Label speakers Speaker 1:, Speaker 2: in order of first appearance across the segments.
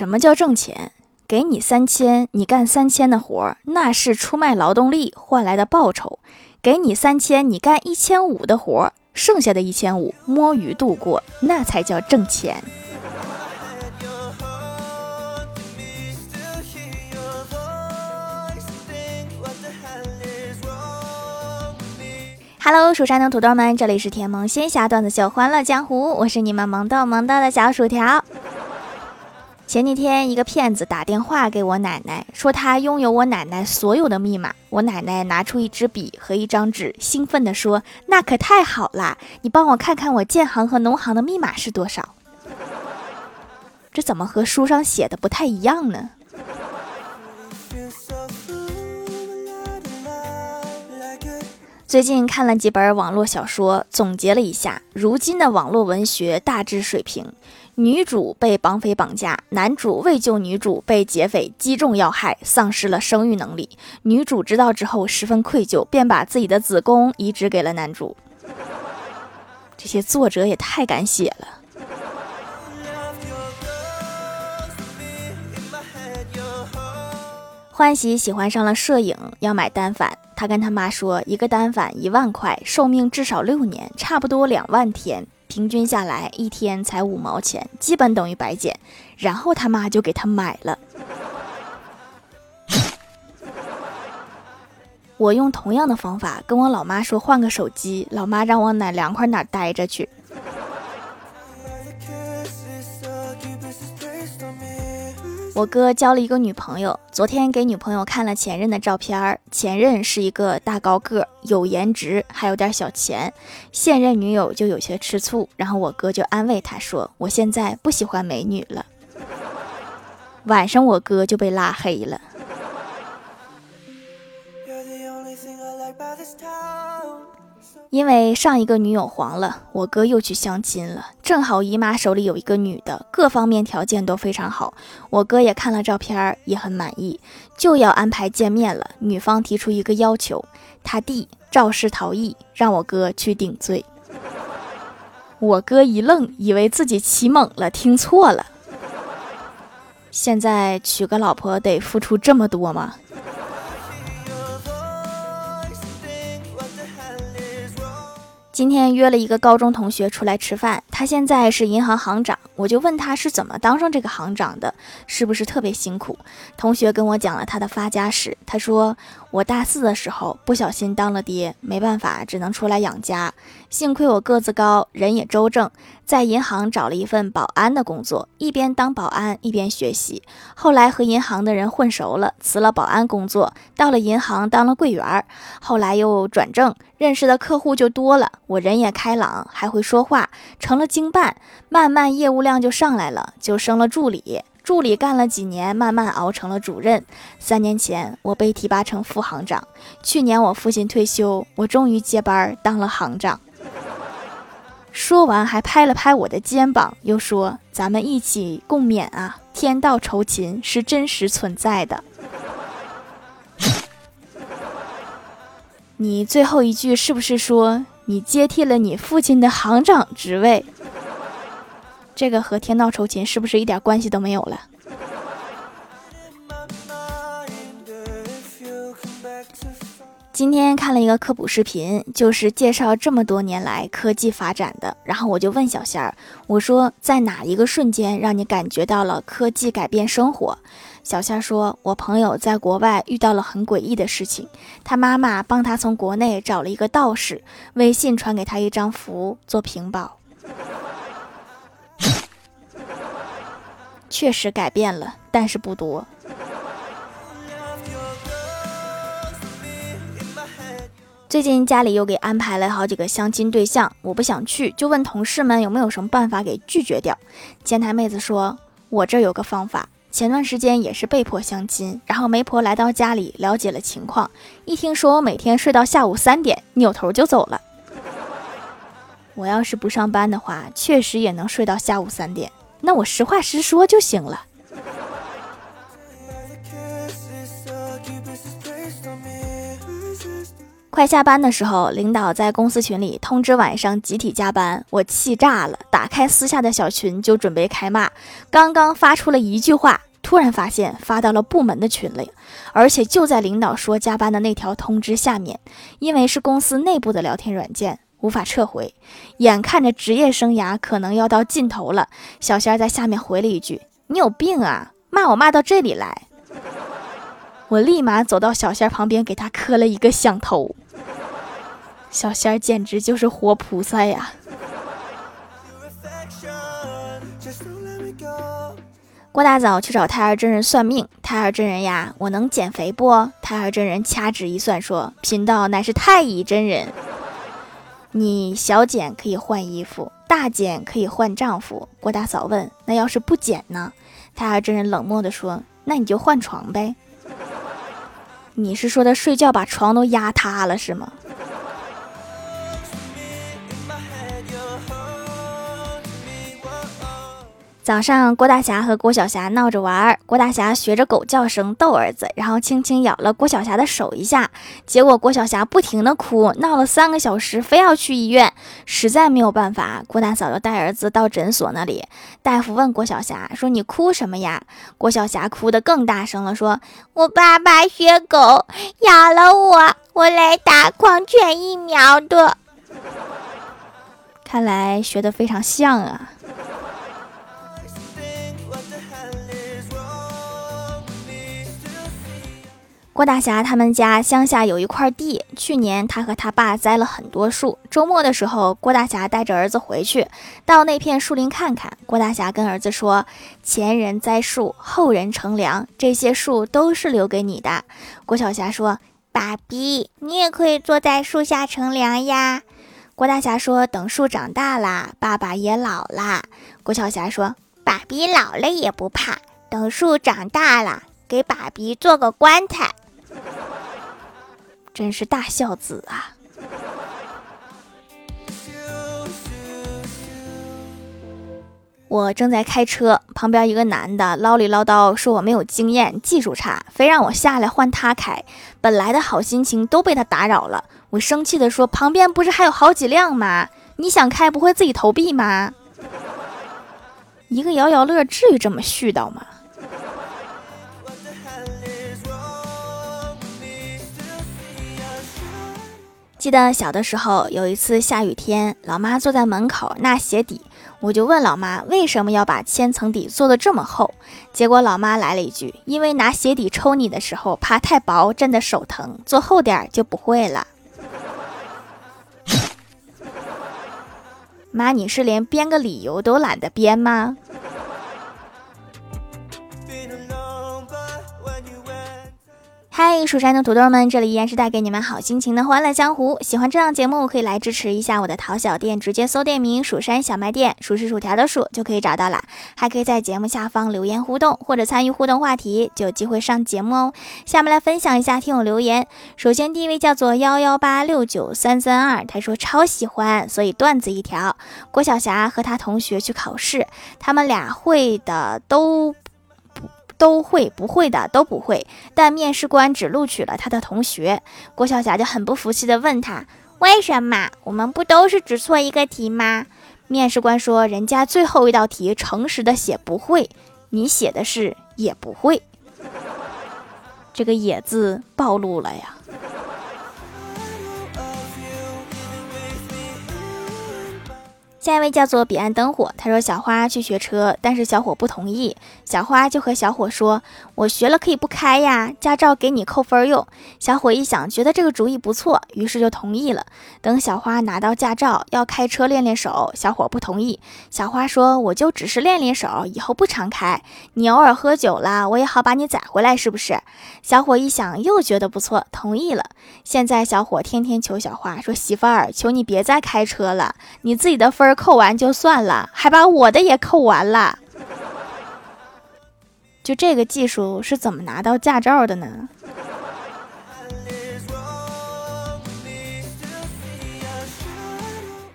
Speaker 1: 什么叫挣钱？给你三千，你干三千的活，那是出卖劳动力换来的报酬；给你三千，你干一千五的活，剩下的一千五摸鱼度过，那才叫挣钱。Hello，蜀山的土豆们，这里是甜萌仙侠段子秀《欢乐江湖》，我是你们萌豆萌豆的小薯条。前几天，一个骗子打电话给我奶奶，说他拥有我奶奶所有的密码。我奶奶拿出一支笔和一张纸，兴奋地说：“那可太好啦！你帮我看看我建行和农行的密码是多少？”这怎么和书上写的不太一样呢？最近看了几本网络小说，总结了一下，如今的网络文学大致水平：女主被绑匪绑架，男主为救女主被劫匪击中要害，丧失了生育能力。女主知道之后十分愧疚，便把自己的子宫移植给了男主。这些作者也太敢写了。欢喜喜欢上了摄影，要买单反。他跟他妈说，一个单反一万块，寿命至少六年，差不多两万天，平均下来一天才五毛钱，基本等于白捡。然后他妈就给他买了。我用同样的方法跟我老妈说换个手机，老妈让我哪凉快哪待着去。我哥交了一个女朋友，昨天给女朋友看了前任的照片前任是一个大高个，有颜值，还有点小钱。现任女友就有些吃醋，然后我哥就安慰她说：“我现在不喜欢美女了。”晚上我哥就被拉黑了。因为上一个女友黄了，我哥又去相亲了。正好姨妈手里有一个女的，各方面条件都非常好。我哥也看了照片，也很满意，就要安排见面了。女方提出一个要求，他弟肇事逃逸，让我哥去顶罪。我哥一愣，以为自己起猛了，听错了。现在娶个老婆得付出这么多吗？今天约了一个高中同学出来吃饭，他现在是银行行长，我就问他是怎么当上这个行长的，是不是特别辛苦？同学跟我讲了他的发家史，他说我大四的时候不小心当了爹，没办法，只能出来养家。幸亏我个子高，人也周正，在银行找了一份保安的工作，一边当保安一边学习。后来和银行的人混熟了，辞了保安工作，到了银行当了柜员。后来又转正，认识的客户就多了，我人也开朗，还会说话，成了经办。慢慢业务量就上来了，就升了助理。助理干了几年，慢慢熬成了主任。三年前，我被提拔成副行长。去年我父亲退休，我终于接班当了行长。说完，还拍了拍我的肩膀，又说：“咱们一起共勉啊！天道酬勤是真实存在的。”你最后一句是不是说你接替了你父亲的行长职位？这个和天道酬勤是不是一点关系都没有了？今天看了一个科普视频，就是介绍这么多年来科技发展的。然后我就问小仙儿，我说在哪一个瞬间让你感觉到了科技改变生活？小夏说，我朋友在国外遇到了很诡异的事情，他妈妈帮他从国内找了一个道士，微信传给他一张符做屏保，确实改变了，但是不多。最近家里又给安排了好几个相亲对象，我不想去，就问同事们有没有什么办法给拒绝掉。前台妹子说：“我这有个方法。前段时间也是被迫相亲，然后媒婆来到家里了解了情况，一听说我每天睡到下午三点，扭头就走了。我要是不上班的话，确实也能睡到下午三点，那我实话实说就行了。”快下班的时候，领导在公司群里通知晚上集体加班，我气炸了，打开私下的小群就准备开骂。刚刚发出了一句话，突然发现发到了部门的群里，而且就在领导说加班的那条通知下面，因为是公司内部的聊天软件，无法撤回。眼看着职业生涯可能要到尽头了，小仙儿在下面回了一句：“你有病啊，骂我骂到这里来。”我立马走到小仙儿旁边，给他磕了一个响头。小仙儿简直就是活菩萨呀！郭大嫂去找太儿真人算命，太儿真人呀，我能减肥不？太儿真人掐指一算，说贫道乃是太乙真人，你小减可以换衣服，大减可以换丈夫。郭大嫂问：那要是不减呢？太儿真人冷漠地说：那你就换床呗。你是说他睡觉把床都压塌了是吗？早上，郭大侠和郭晓霞闹着玩儿，郭大侠学着狗叫声逗儿子，然后轻轻咬了郭晓霞的手一下，结果郭小霞不停的哭，闹了三个小时，非要去医院，实在没有办法，郭大嫂就带儿子到诊所那里，大夫问郭晓霞说：“你哭什么呀？”郭小霞哭得更大声了，说：“我爸爸学狗咬了我，我来打狂犬疫苗的。”看来学得非常像啊。郭大侠他们家乡下有一块地，去年他和他爸栽了很多树。周末的时候，郭大侠带着儿子回去，到那片树林看看。郭大侠跟儿子说：“前人栽树，后人乘凉，这些树都是留给你的。”郭晓霞说：“爸比，你也可以坐在树下乘凉呀。”郭大侠说：“等树长大啦，爸爸也老啦。”郭晓霞说：“爸比老了也不怕，等树长大了，给爸比做个棺材。”真是大孝子啊！我正在开车，旁边一个男的唠里唠叨说我没有经验，技术差，非让我下来换他开。本来的好心情都被他打扰了。我生气的说：“旁边不是还有好几辆吗？你想开不会自己投币吗？”一个摇摇乐，至于这么絮叨吗？记得小的时候，有一次下雨天，老妈坐在门口纳鞋底，我就问老妈为什么要把千层底做的这么厚，结果老妈来了一句：“因为拿鞋底抽你的时候怕太薄震的手疼，做厚点就不会了。”妈，你是连编个理由都懒得编吗？嗨，蜀山的土豆们，这里依然是带给你们好心情的欢乐江湖。喜欢这档节目，可以来支持一下我的淘小店，直接搜店名“蜀山小卖店”，数是薯条的数就可以找到了。还可以在节目下方留言互动，或者参与互动话题，就有机会上节目哦。下面来分享一下听友留言。首先第一位叫做幺幺八六九三三二，他说超喜欢，所以段子一条。郭晓霞和他同学去考试，他们俩会的都。都会不会的都不会，但面试官只录取了他的同学。郭晓霞就很不服气的问他：“为什么？我们不都是只错一个题吗？”面试官说：“人家最后一道题诚实的写不会，你写的是也不会。”这个“也”字暴露了呀。下一位叫做彼岸灯火，他说小花去学车，但是小伙不同意。小花就和小伙说：“我学了可以不开呀，驾照给你扣分用。”小伙一想，觉得这个主意不错，于是就同意了。等小花拿到驾照，要开车练练手，小伙不同意。小花说：“我就只是练练手，以后不常开。你偶尔喝酒了，我也好把你载回来，是不是？”小伙一想，又觉得不错，同意了。现在小伙天天求小花说：“媳妇儿，求你别再开车了，你自己的分。”扣完就算了，还把我的也扣完了。就这个技术是怎么拿到驾照的呢？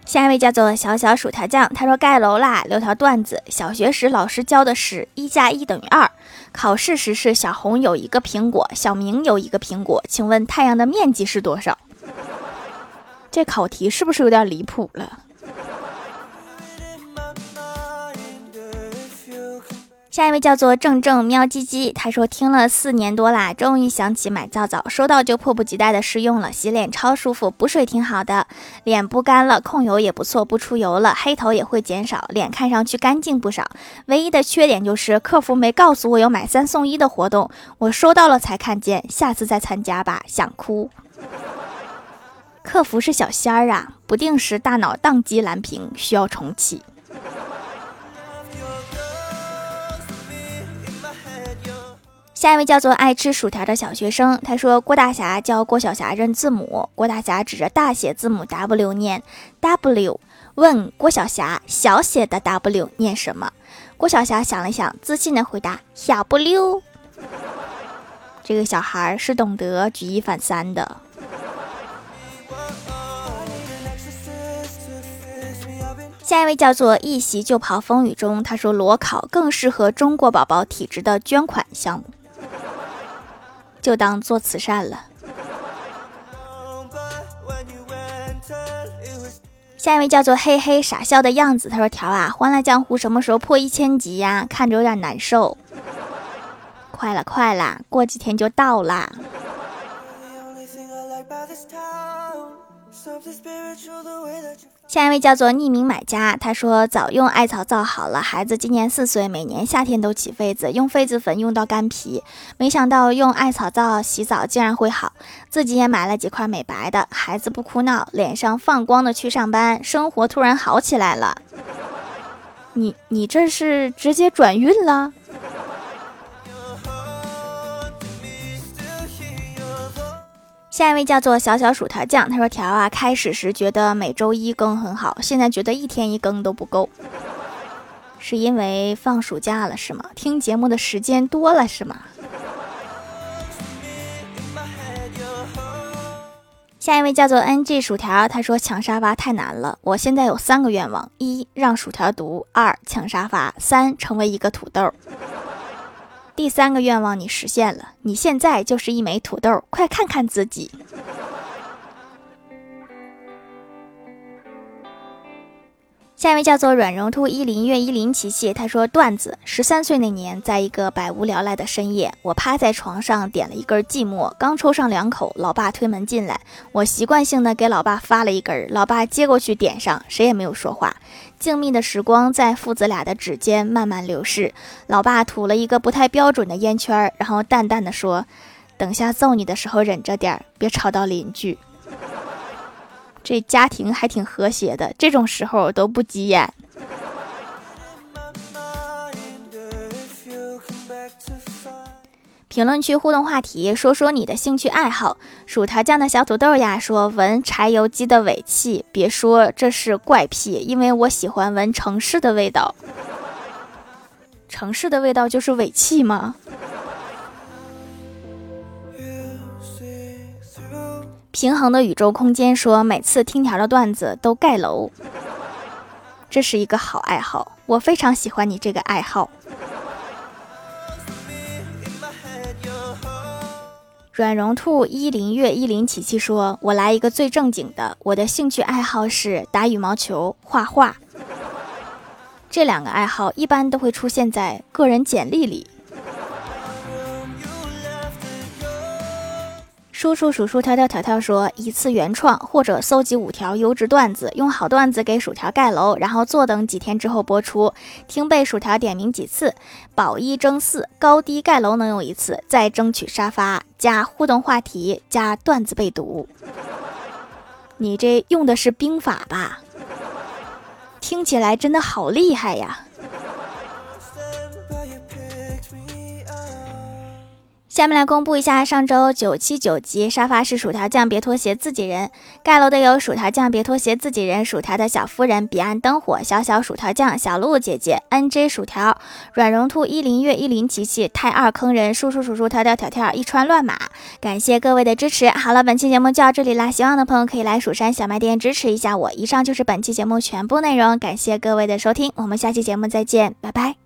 Speaker 1: 下一位叫做小小薯条酱，他说盖楼啦，留条段子。小学时老师教的是一加一等于二，考试时是小红有一个苹果，小明有一个苹果，请问太阳的面积是多少？这考题是不是有点离谱了？下一位叫做正正喵唧唧，他说听了四年多啦，终于想起买皂皂，收到就迫不及待的试用了，洗脸超舒服，补水挺好的，脸不干了，控油也不错，不出油了，黑头也会减少，脸看上去干净不少。唯一的缺点就是客服没告诉我有买三送一的活动，我收到了才看见，下次再参加吧，想哭。客服是小仙儿啊，不定时大脑宕机蓝屏，需要重启。下一位叫做爱吃薯条的小学生，他说郭大侠教郭晓霞认字母，郭大侠指着大写字母 W 念 W，问郭晓霞小写的 W 念什么？郭晓霞想了想，自信的回答小不溜。这个小孩是懂得举一反三的。下一位叫做一袭就袍风雨中，他说裸考更适合中国宝宝体质的捐款项目。就当做慈善了。下一位叫做嘿嘿傻笑的样子，他说：“条啊，欢乐江湖什么时候破一千级呀？看着有点难受。快了，快了，过几天就到啦。”下一位叫做匿名买家，他说早用艾草皂好了，孩子今年四岁，每年夏天都起痱子，用痱子粉用到干皮，没想到用艾草皂洗澡竟然会好，自己也买了几块美白的，孩子不哭闹，脸上放光的去上班，生活突然好起来了。你你这是直接转运了？下一位叫做小小薯条酱，他说：“条啊，开始时觉得每周一更很好，现在觉得一天一更都不够，是因为放暑假了是吗？听节目的时间多了是吗？”下一位叫做 NG 薯条，他说：“抢沙发太难了，我现在有三个愿望：一让薯条读；二抢沙发；三成为一个土豆。”第三个愿望你实现了，你现在就是一枚土豆，快看看自己。下一位叫做软绒兔一林月一林琪琪，他说段子：十三岁那年，在一个百无聊赖的深夜，我趴在床上点了一根寂寞，刚抽上两口，老爸推门进来，我习惯性的给老爸发了一根，老爸接过去点上，谁也没有说话。静谧的时光在父子俩的指尖慢慢流逝，老爸吐了一个不太标准的烟圈，然后淡淡的说：“等下揍你的时候忍着点，别吵到邻居。”这家庭还挺和谐的，这种时候都不急眼。评论区互动话题，说说你的兴趣爱好。薯条酱的小土豆呀说闻柴油机的尾气，别说这是怪癖，因为我喜欢闻城市的味道。城市的味道就是尾气吗？平衡的宇宙空间说：“每次听条的段子都盖楼，这是一个好爱好，我非常喜欢你这个爱好。”软绒兔一零月一零琪琪说：“我来一个最正经的，我的兴趣爱好是打羽毛球、画画。这两个爱好一般都会出现在个人简历里。”叔叔数数条条条条说：“一次原创或者搜集五条优质段子，用好段子给薯条盖楼，然后坐等几天之后播出。听被薯条点名几次，保一争四，高低盖楼能有一次，再争取沙发加互动话题加段子被读。你这用的是兵法吧？听起来真的好厉害呀！”下面来公布一下上周九七九集沙发是薯条酱，别拖鞋，自己人盖楼的有薯条酱，别拖鞋，自己人，薯条的小夫人，彼岸灯火，小小薯条酱，小鹿姐姐，N J 薯条，软绒兔，一林月，一林琪琪，太二坑人，叔叔叔叔，条条条条，一川乱码，感谢各位的支持。好了，本期节目就到这里啦，喜欢的朋友可以来蜀山小卖店支持一下我。以上就是本期节目全部内容，感谢各位的收听，我们下期节目再见，拜拜。